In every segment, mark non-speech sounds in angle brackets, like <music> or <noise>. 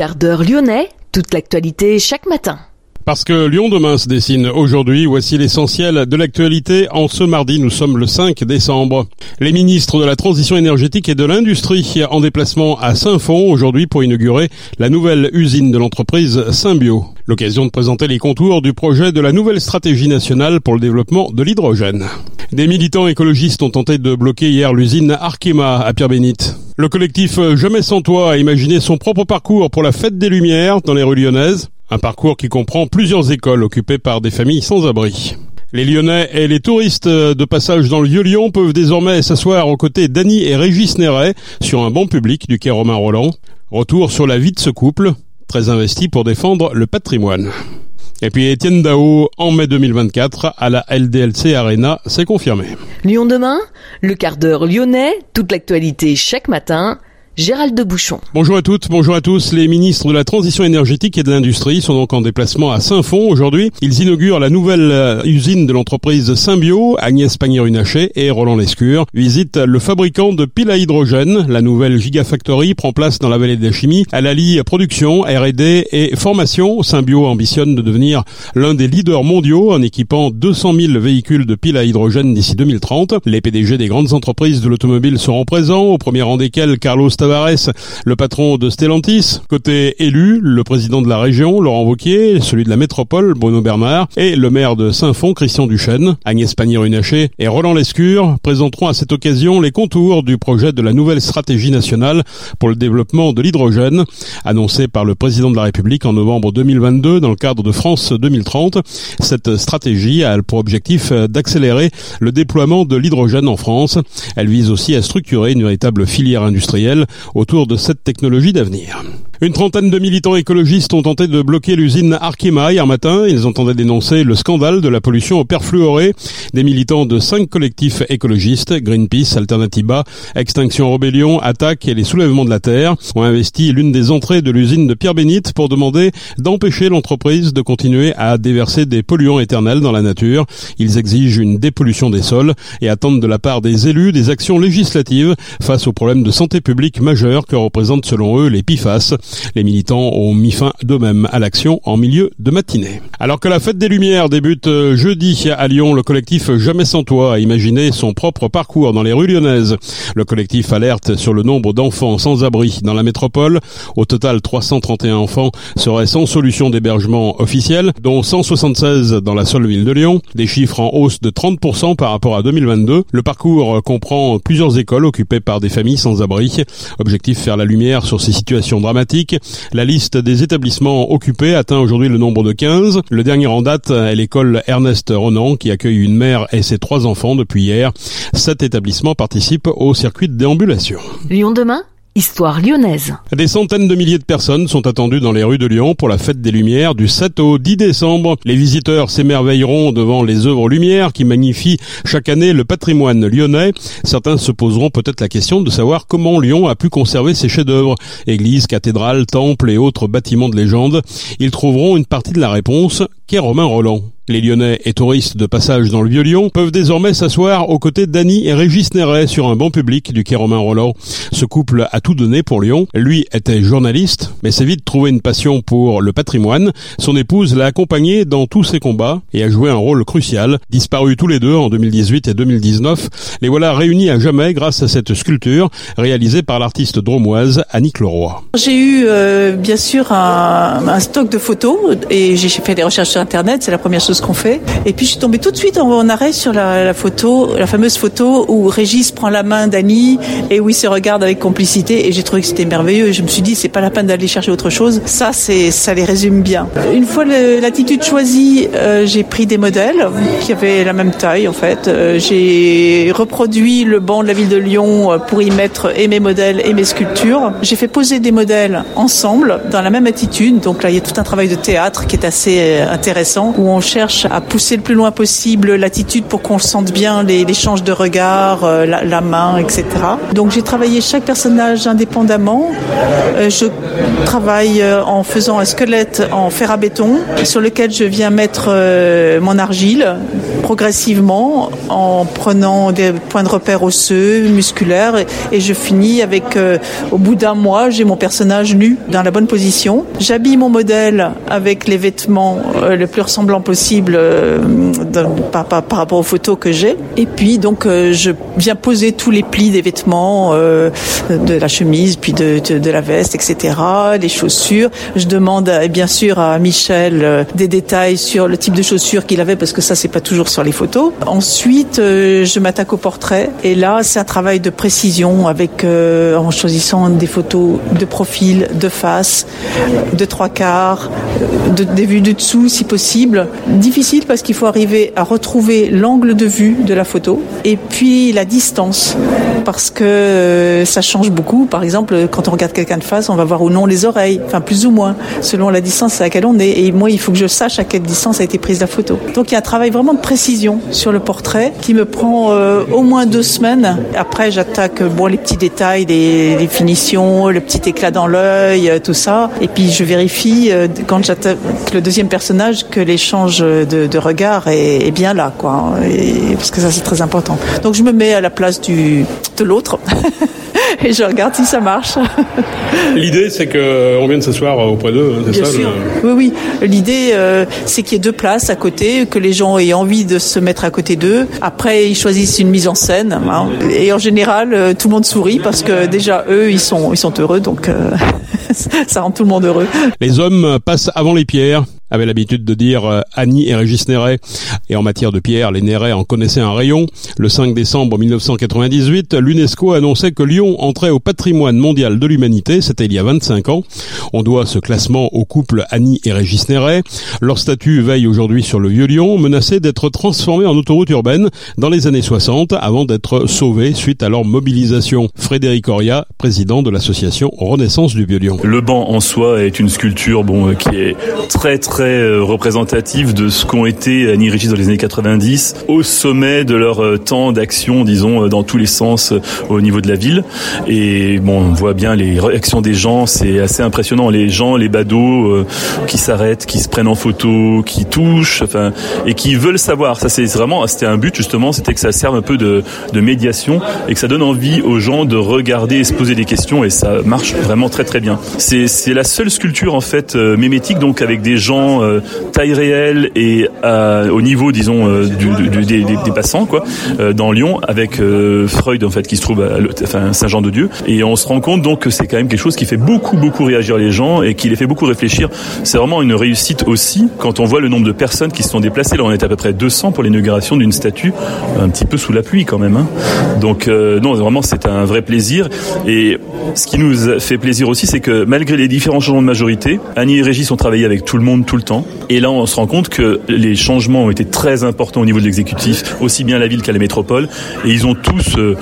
Quart lyonnais, toute l'actualité chaque matin. Parce que Lyon demain se dessine aujourd'hui, voici l'essentiel de l'actualité. En ce mardi, nous sommes le 5 décembre. Les ministres de la Transition énergétique et de l'Industrie en déplacement à Saint-Fond aujourd'hui pour inaugurer la nouvelle usine de l'entreprise Symbio. L'occasion de présenter les contours du projet de la nouvelle stratégie nationale pour le développement de l'hydrogène. Des militants écologistes ont tenté de bloquer hier l'usine Arkema à Pierre-Bénite. Le collectif Jamais sans toi a imaginé son propre parcours pour la fête des Lumières dans les rues lyonnaises. Un parcours qui comprend plusieurs écoles occupées par des familles sans abri. Les Lyonnais et les touristes de passage dans le Vieux-Lyon peuvent désormais s'asseoir aux côtés d'Annie et Régis Néret sur un banc public du quai Romain Roland. Retour sur la vie de ce couple, très investi pour défendre le patrimoine. Et puis Étienne Dao, en mai 2024, à la LDLC Arena, c'est confirmé. Lyon demain, le quart d'heure lyonnais, toute l'actualité chaque matin. Gérald de Bouchon. Bonjour à toutes, bonjour à tous. Les ministres de la Transition énergétique et de l'Industrie sont donc en déplacement à Saint-Fond aujourd'hui. Ils inaugurent la nouvelle euh, usine de l'entreprise Symbio. Agnès Pannier-Runacher et Roland Lescure visitent le fabricant de piles à hydrogène. La nouvelle Gigafactory prend place dans la vallée de la chimie. À la lie production, R&D et formation, Symbio ambitionne de devenir l'un des leaders mondiaux en équipant 200 000 véhicules de piles à hydrogène d'ici 2030. Les PDG des grandes entreprises de l'automobile seront présents, au premier rang desquels Carlos le patron de Stellantis. Côté élu, le président de la région, Laurent Wauquiez, celui de la métropole, Bruno Bernard, et le maire de Saint-Fond, Christian Duchesne. Agnès Pannier-Runacher et Roland Lescure présenteront à cette occasion les contours du projet de la nouvelle stratégie nationale pour le développement de l'hydrogène, annoncé par le président de la République en novembre 2022 dans le cadre de France 2030. Cette stratégie a pour objectif d'accélérer le déploiement de l'hydrogène en France. Elle vise aussi à structurer une véritable filière industrielle autour de cette technologie d'avenir. Une trentaine de militants écologistes ont tenté de bloquer l'usine Arkema hier matin. Ils entendaient dénoncer le scandale de la pollution au perfluoré. Des militants de cinq collectifs écologistes, Greenpeace, Alternativa, Extinction Rebellion, Attaque et les Soulèvements de la Terre, ont investi l'une des entrées de l'usine de Pierre-Bénite pour demander d'empêcher l'entreprise de continuer à déverser des polluants éternels dans la nature. Ils exigent une dépollution des sols et attendent de la part des élus des actions législatives face aux problèmes de santé publique majeurs que représentent selon eux les PIFAS. Les militants ont mis fin d'eux-mêmes à l'action en milieu de matinée. Alors que la fête des Lumières débute euh, jeudi à Lyon, le collectif Jamais sans toi a imaginé son propre parcours dans les rues lyonnaises. Le collectif alerte sur le nombre d'enfants sans abri dans la métropole. Au total, 331 enfants seraient sans solution d'hébergement officielle, dont 176 dans la seule ville de Lyon. Des chiffres en hausse de 30% par rapport à 2022. Le parcours comprend plusieurs écoles occupées par des familles sans abri. Objectif faire la lumière sur ces situations dramatiques. La liste des établissements occupés atteint aujourd'hui le nombre de 15. Le dernier en date est l'école Ernest Renan qui accueille une mère et ses trois enfants depuis hier. Cet établissement participe au circuit de déambulation. Lyon demain? Histoire lyonnaise. Des centaines de milliers de personnes sont attendues dans les rues de Lyon pour la fête des Lumières du 7 au 10 décembre. Les visiteurs s'émerveilleront devant les œuvres Lumière qui magnifient chaque année le patrimoine lyonnais. Certains se poseront peut-être la question de savoir comment Lyon a pu conserver ses chefs-d'œuvre. Églises, cathédrales, temples et autres bâtiments de légende. Ils trouveront une partie de la réponse qu'est Romain Roland. Les Lyonnais et touristes de passage dans le Vieux-Lyon peuvent désormais s'asseoir aux côtés d'Annie et Régis Néret sur un banc public du quai Romain Roland. Ce couple a tout donné pour Lyon. Lui était journaliste, mais s'est vite trouvé une passion pour le patrimoine. Son épouse l'a accompagné dans tous ses combats et a joué un rôle crucial. Disparus tous les deux en 2018 et 2019, les voilà réunis à jamais grâce à cette sculpture réalisée par l'artiste dromoise Annick Leroy. J'ai eu euh, bien sûr un, un stock de photos et j'ai fait des recherches sur Internet. C'est la première chose qu'on fait. Et puis je suis tombée tout de suite en, arrêt sur la, photo, la fameuse photo où Régis prend la main d'Annie et où il se regarde avec complicité. Et j'ai trouvé que c'était merveilleux. Et je me suis dit, c'est pas la peine d'aller chercher autre chose. Ça, c'est, ça les résume bien. Une fois l'attitude choisie, euh, j'ai pris des modèles qui avaient la même taille en fait. Euh, j'ai reproduit le banc de la ville de Lyon euh, pour y mettre et mes modèles et mes sculptures. J'ai fait poser des modèles ensemble dans la même attitude. Donc là, il y a tout un travail de théâtre qui est assez intéressant où on cherche à pousser le plus loin possible l'attitude pour qu'on sente bien les, échanges de regard, euh, la, main, etc. Donc j'ai travaillé chaque personnage indépendamment. Euh, je travaille euh, en faisant un squelette en fer à béton sur lequel je viens mettre mon argile progressivement en prenant des points de repère osseux, musculaires et, je finis avec, au bout d'un mois, j'ai mon personnage nu dans la bonne position. J'habille mon modèle avec les vêtements le plus ressemblants possible par, par, rapport aux photos que j'ai. Et puis donc euh, je viens poser tous les plis des vêtements, euh, de la chemise, puis de, la veste, etc. Les chaussures. Je demande euh, bien sûr à Michel des détails sur le type de chaussures qu'il avait parce que ça c'est pas toujours sur les photos. Ensuite je m'attaque au portrait et là c'est un travail de précision avec en choisissant des photos de profil, de face, de trois quarts, de, des vues du dessous si possible. Difficile parce qu'il faut arriver à retrouver l'angle de vue de la photo et puis la distance parce que euh, ça change beaucoup. Par exemple, quand on regarde quelqu'un de face, on va voir ou non les oreilles, enfin plus ou moins, selon la distance à laquelle on est. Et moi, il faut que je sache à quelle distance a été prise la photo. Donc il y a un travail vraiment de précision sur le portrait qui me prend euh, au moins deux semaines. Après, j'attaque bon les petits détails, les, finitions, le petit éclat dans l'œil, euh, tout ça. Et puis je vérifie quand j'attaque le deuxième personnage que l'échange de, de regard est, est, bien là, quoi. Et, parce que ça c'est très important. Donc je me mets à la place du de l'autre. <laughs> et je regarde si ça marche. <laughs> L'idée, c'est qu'on vienne s'asseoir auprès d'eux, c'est ça Oui, oui. L'idée, euh, c'est qu'il y ait deux places à côté, que les gens aient envie de se mettre à côté d'eux. Après, ils choisissent une mise en scène. Hein. Et en général, euh, tout le monde sourit parce que déjà, eux, ils sont, ils sont heureux. Donc, euh, <laughs> ça rend tout le monde heureux. Les hommes passent avant les pierres avait l'habitude de dire euh, Annie et Régis Néret. Et en matière de pierre, les Néret en connaissaient un rayon. Le 5 décembre 1998, l'UNESCO annonçait que Lyon entrait au patrimoine mondial de l'humanité. C'était il y a 25 ans. On doit ce classement au couple Annie et Régis Néret. Leur statut veille aujourd'hui sur le Vieux-Lyon, menacé d'être transformé en autoroute urbaine dans les années 60 avant d'être sauvé suite à leur mobilisation. Frédéric Oria, président de l'association Renaissance du Vieux-Lyon. Le banc en soi est une sculpture bon, qui est très très très euh, représentatif de ce qu'ont été Annie Régis dans les années 90, au sommet de leur euh, temps d'action, disons, euh, dans tous les sens au niveau de la ville. Et bon, on voit bien les réactions des gens, c'est assez impressionnant. Les gens, les badauds qui s'arrêtent, qui se prennent en photo, qui touchent, enfin, et qui veulent savoir. Ça, c'est vraiment, c'était un but justement, c'était que ça serve un peu de, de médiation et que ça donne envie aux gens de regarder et se poser des questions. Et ça marche vraiment très très bien. C'est la seule sculpture en fait mémétique, donc avec des gens euh, taille réelle et euh, au niveau, disons, euh, des, passants, quoi, dans Lyon, avec Freud en fait qui se trouve à Saint-Jean-de-Dieu, et on se rend compte donc que c'est quand même quelque chose qui fait beaucoup beaucoup réagir les gens et qui les fait beaucoup réfléchir. C'est vraiment une réussite aussi quand on voit le nombre de personnes qui se sont déplacées. Là, on est à peu près 200 pour l'inauguration d'une statue, un petit peu sous la pluie quand même. Hein. Donc non, vraiment c'est un vrai plaisir. Et ce qui nous fait plaisir aussi, c'est que malgré les différents changements de majorité, Annie et Régis ont travaillé avec tout le monde tout temps. Et là, on se rend compte que les changements ont été très importants au niveau de l'exécutif, aussi bien la ville qu'à la métropole. Et ils ont tous euh,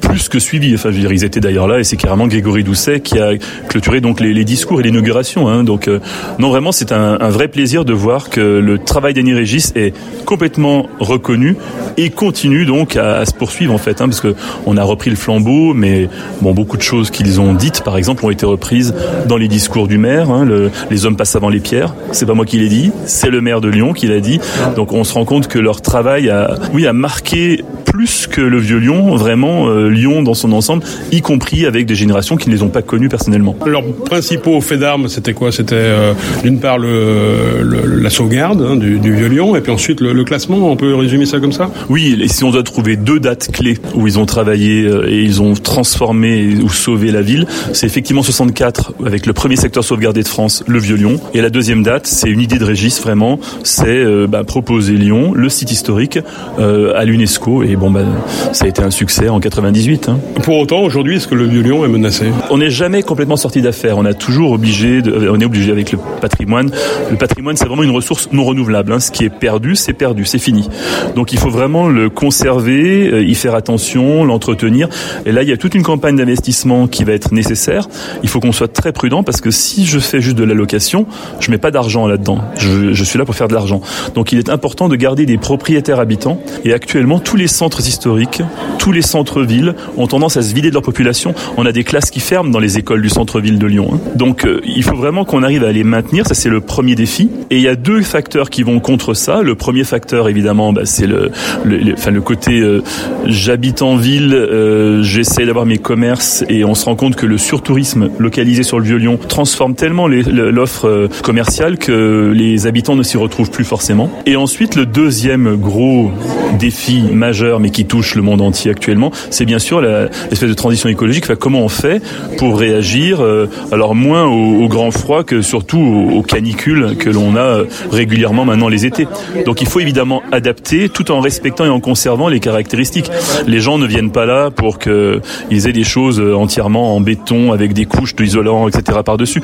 plus que suivi. Enfin, je veux dire, ils étaient d'ailleurs là, et c'est carrément Grégory Doucet qui a clôturé donc les, discours et l'inauguration. Hein. Donc, euh, non, vraiment, c'est un, vrai plaisir de voir que le travail d'Annie Régis est complètement reconnu et continue donc à, se poursuivre en fait, hein, parce que on a repris le flambeau, mais bon, beaucoup de choses qu'ils ont dites, par exemple, ont été reprises dans les discours du maire. Hein, les hommes passent avant les pierres. C'est pas moi qui l'ai dit, c'est le maire de Lyon qui l'a dit. Donc on se rend compte que leur travail a, oui, a marqué plus que le vieux Lyon, vraiment euh, Lyon dans son ensemble, y compris avec des générations qui ne les ont pas connues personnellement. Leurs principaux faits d'armes, c'était quoi? C'était euh, d'une part le, la sauvegarde hein, du, du, vieux Lyon, et puis ensuite le, classement. On peut résumer ça comme ça? Oui, et si on doit trouver deux dates clés où ils ont travaillé euh, et ils ont transformé ou sauvé la ville, c'est effectivement 64 avec le premier secteur sauvegardé de France, le vieux Lyon, et la deuxième date, c'est une idée de Régis vraiment, c'est bah, proposer Lyon, le site historique, à l'UNESCO et bon, bah, ça a été un succès en 98. Hein. Pour autant, aujourd'hui, est-ce que le Vieux-Lyon est menacé? On n'est jamais complètement sorti d'affaire. On a toujours obligé, de, on est obligé avec le patrimoine. Le patrimoine, c'est vraiment une ressource non renouvelable. Hein. Ce qui est perdu, c'est perdu, c'est fini. Donc il faut vraiment le conserver, euh, y faire attention, l'entretenir. Et là, il y a toute une campagne d'investissement qui va être nécessaire. Il faut qu'on soit très prudent parce que si je fais juste de la location, je mets pas d'argent là-dedans. Je, je suis là pour faire de l'argent. Donc il est important de garder des propriétaires habitants. Et actuellement, tous les centres historiques, tous les centres-villes ont tendance à se vider de leur population. On a des classes qui ferment dans les écoles du centre-ville de Lyon. Hein. Donc euh, il faut vraiment qu'on arrive à les maintenir. Ça, c'est le premier défi. Et il y a deux facteurs qui vont contre ça. Le premier facteur, évidemment, bah, c'est le, enfin, le côté euh, j'habite en ville, euh, j'essaie d'avoir mes commerces et on se rend compte que le surtourisme localisé sur le Vieux-Lyon transforme tellement l'offre commerciale que les habitants ne s'y retrouvent plus forcément. Et ensuite, le deuxième gros défi majeur, mais qui touche le monde entier actuellement, c'est bien sûr l'espèce de transition écologique. Enfin, comment on fait pour réagir, euh, alors moins au, au, grand froid que surtout aux, aux canicules que l'on a euh, régulièrement maintenant les étés. Donc il faut évidemment adapter tout en respectant et en conservant les caractéristiques. Les gens ne viennent pas là pour qu'ils aient des choses entièrement en béton avec des couches d'isolant, etc. par-dessus.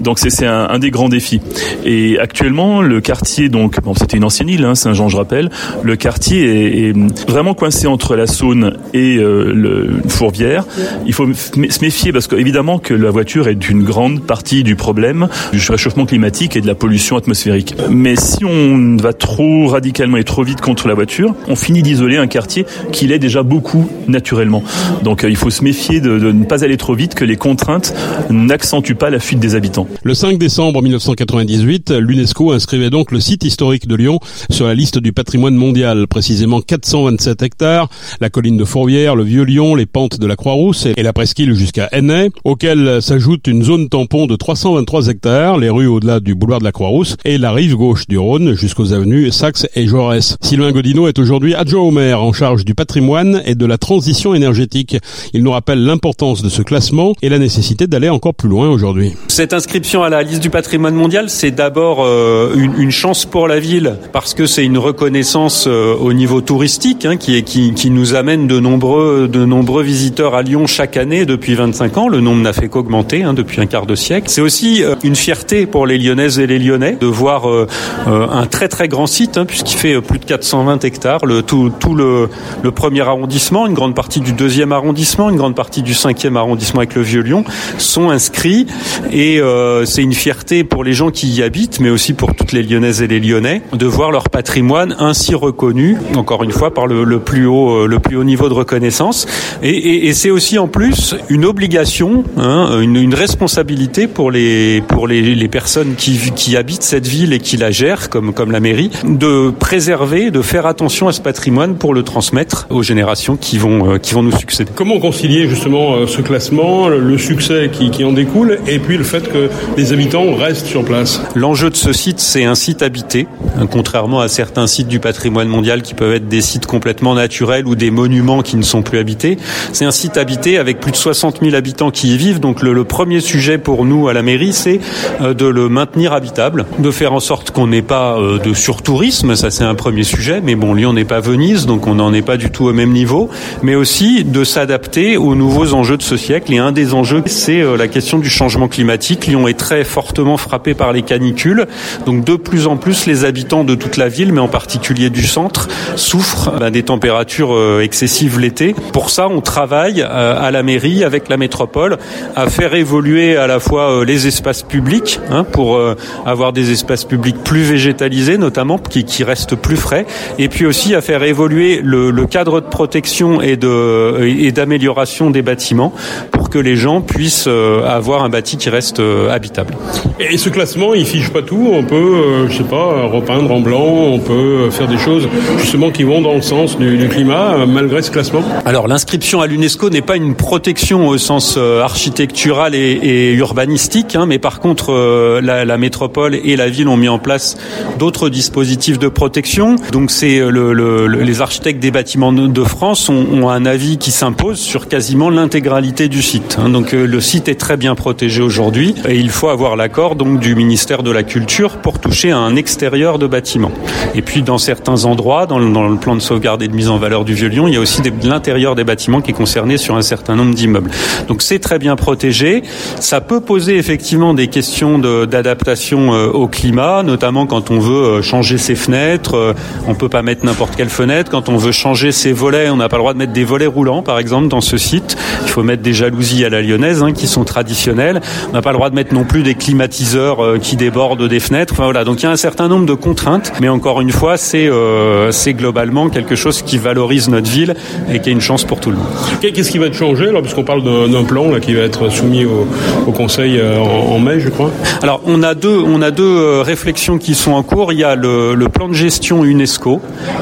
Donc c'est un, un, des grands défis. Et actuellement, le quartier, donc, bon, c'était une ancienne île, hein, Saint-Jean, je rappelle, le quartier est, est, vraiment coincé entre la Saône et euh, le Fourvière. Il faut se méfier parce qu'évidemment que la voiture est une grande partie du problème du réchauffement climatique et de la pollution atmosphérique. Mais si on va trop radicalement et trop vite contre la voiture, on finit d'isoler un quartier qui l'est déjà beaucoup naturellement. Donc euh, il faut se méfier de, de ne pas aller trop vite, que les contraintes n'accentuent pas la fuite des habitants. Le 5 décembre 1998, l'UNESCO inscrivait donc le site historique de Lyon sur la liste du patrimoine mondial, précisément 427 hectares, la colline de Fourvière, le Vieux-Lyon, les pentes de la Croix-Rousse et la presqu'île jusqu'à Hennay, auquel s'ajoute une zone tampon de 323 hectares, les rues au-delà du boulevard de la Croix-Rousse et la rive gauche du Rhône jusqu'aux avenues Saxe et Jaurès. Sylvain Godino est aujourd'hui adjoint au maire en charge du patrimoine et de la transition énergétique. Il nous rappelle l'importance de ce classement et la nécessité d'aller encore plus loin aujourd'hui. Cette inscription à la liste du patrimoine mondial, c'est d'abord euh, une, une, chance pour la ville parce que c'est une reconnaissance euh, au niveau touristique hein, qui, qui, qui, nous amène de nombreux, de nombreux visiteurs à Lyon chaque année depuis 25 ans. Le nombre n'a fait qu'augmenter hein, depuis un quart de siècle. C'est aussi euh, une fierté pour les Lyonnaises et les Lyonnais de voir euh, un très très grand site hein, puisqu'il fait plus de 420 hectares, tout, le, premier arrondissement, une grande partie du deuxième arrondissement, une grande partie du cinquième arrondissement avec le Vieux-Lyon sont inscrits et euh, c'est une fierté pour les gens qui y habitent, mais aussi pour toutes les Lyonnaises et les Lyonnais, de voir leur patrimoine ainsi reconnu, encore une fois par le, le plus haut, le plus haut niveau de reconnaissance. Et, et, et c'est aussi en plus une obligation, hein, une, une, responsabilité pour les pour les, les personnes qui, qui habitent cette ville et qui la gèrent, comme comme la mairie, de préserver, de faire attention à ce patrimoine pour le transmettre aux générations qui vont euh, qui vont nous succéder. Comment concilier justement euh, ce classement, le succès qui, qui en découle, et puis le fait que les habitants restent sur place? L'enjeu de ce site, c'est un site habité, contrairement à certains sites du patrimoine mondial qui peuvent être des sites complètement naturels ou des monuments qui ne sont plus habités. C'est un site habité avec plus de 60 000 habitants qui y vivent. Donc le, le premier sujet pour nous à la mairie, c'est euh, de le maintenir habitable, de faire en sorte qu'on n'ait pas euh, de surtourisme, ça c'est un premier sujet. Mais bon, Lyon n'est pas Venise, donc on n'en est pas du tout au même niveau. Mais aussi de s'adapter aux nouveaux enjeux de ce siècle. Et un des enjeux, c'est euh, la question du changement climatique. Lyon est très fortement frappé par les canicules. Donc de plus en plus, les habitants de toute la ville, mais en particulier du centre, souffrent ben, des températures euh, excessives l'été. Pour ça, on travaille euh, à la mairie, avec la métropole, à faire évoluer à la fois euh, les espaces publics, hein, pour avoir des espaces publics plus végétalisés notamment, qui, restent plus frais, et puis aussi à faire évoluer le, cadre de protection et d'amélioration des bâtiments pour que les gens puissent avoir un bâti qui reste habitable. Et ce classement, il fiche pas tout. On peut, je sais pas, repeindre en blanc. On peut faire des choses justement qui vont dans le sens du, du climat, euh, malgré ce classement. Alors l'inscription à l'UNESCO n'est pas une protection au sens euh, architectural et, urbanistique, hein, mais par contre euh, la, métropole et la ville ont mis en place d'autres dispositifs de protection. Donc c'est le, le, les architectes des bâtiments de France ont, ont un avis qui s'impose sur quasiment l'intégralité du site. Hein. Donc le site est très bien protégé aujourd'hui et il faut avoir l'accord donc du ministère de la Culture pour toucher à un extérieur de bâtiment. Et puis dans certains endroits, dans le, dans le plan de sauvegarde et de mise mise en valeur du Vieux-Lyon, il y a aussi l'intérieur des bâtiments qui est concerné sur un certain nombre d'immeubles. Donc c'est très bien protégé. Ça peut poser effectivement des questions d'adaptation au climat, notamment quand on veut changer ses fenêtres. On peut pas mettre n'importe quelle fenêtre. Quand on veut changer ses volets, on n'a pas le droit de mettre des volets roulants, par exemple, dans ce site. Il faut mettre des jalousies à la lyonnaise, hein, qui sont traditionnelles. On n'a pas le droit de mettre non plus des climatiseurs euh, qui débordent des fenêtres. Enfin, voilà. Donc il y a un certain nombre de contraintes, mais encore une fois, c'est euh, c'est globalement quelque chose qui valorise notre ville et qui est une chance pour tout le monde. Qu'est-ce qui va être changé alors, puisqu'on parle d'un plan là, qui va être soumis au, au Conseil euh, en, en, mai, je crois? Alors on a deux on a deux réflexions qui sont en cours. Il y a le, le plan de gestion UNESCO.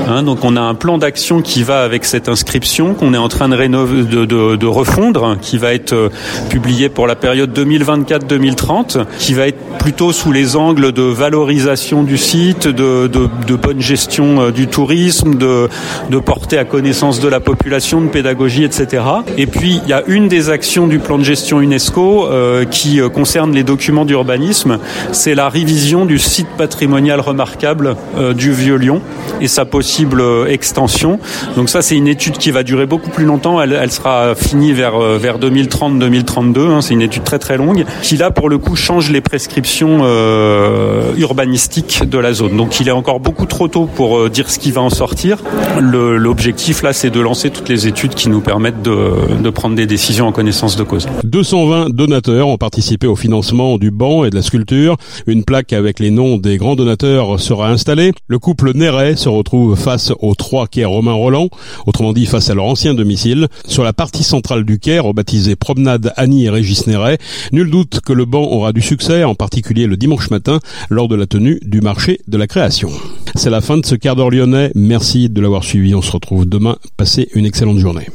Hein, donc on a un plan d'action qui va avec cette inscription qu'on est en train de, rénover, de, de, de refondre, qui va être publié pour la période 2024-2030, qui va être plutôt sous les angles de valorisation du site, de, de, de bonne gestion euh, du tourisme, de, de porter à connaissance de la population, de pédagogie, etc. Et puis il y a une des actions du plan de gestion UNESCO euh, qui euh, concerne les documents d'urbanisme, c'est la révision du site patrimonial remarquable euh, du Vieux-Lyon et sa possible extension. Donc ça c'est une étude qui va durer beaucoup plus longtemps, elle, sera finie vers, vers 2030-2032, hein, c'est une étude très très longue, qui là pour le coup change les prescriptions euh, urbanistique de la zone. Donc il est encore beaucoup trop tôt pour dire ce qui va en sortir. L'objectif là, c'est de lancer toutes les études qui nous permettent de, prendre des décisions en connaissance de cause. 220 donateurs ont participé au financement du banc et de la sculpture. Une plaque avec les noms des grands donateurs sera installée. Le couple Néret se retrouve face au trois quai Romain Roland, autrement dit face à leur ancien domicile. Sur la partie centrale du quai, rebaptisée Promenade Annie et Régis Néret, nul doute que le banc aura du succès, en particulier le dimanche matin lors de la tenue du marché de la création. C'est la fin de ce quart d'heure lyonnais. Merci de l'avoir suivi. On se retrouve demain. Passez une excellente journée.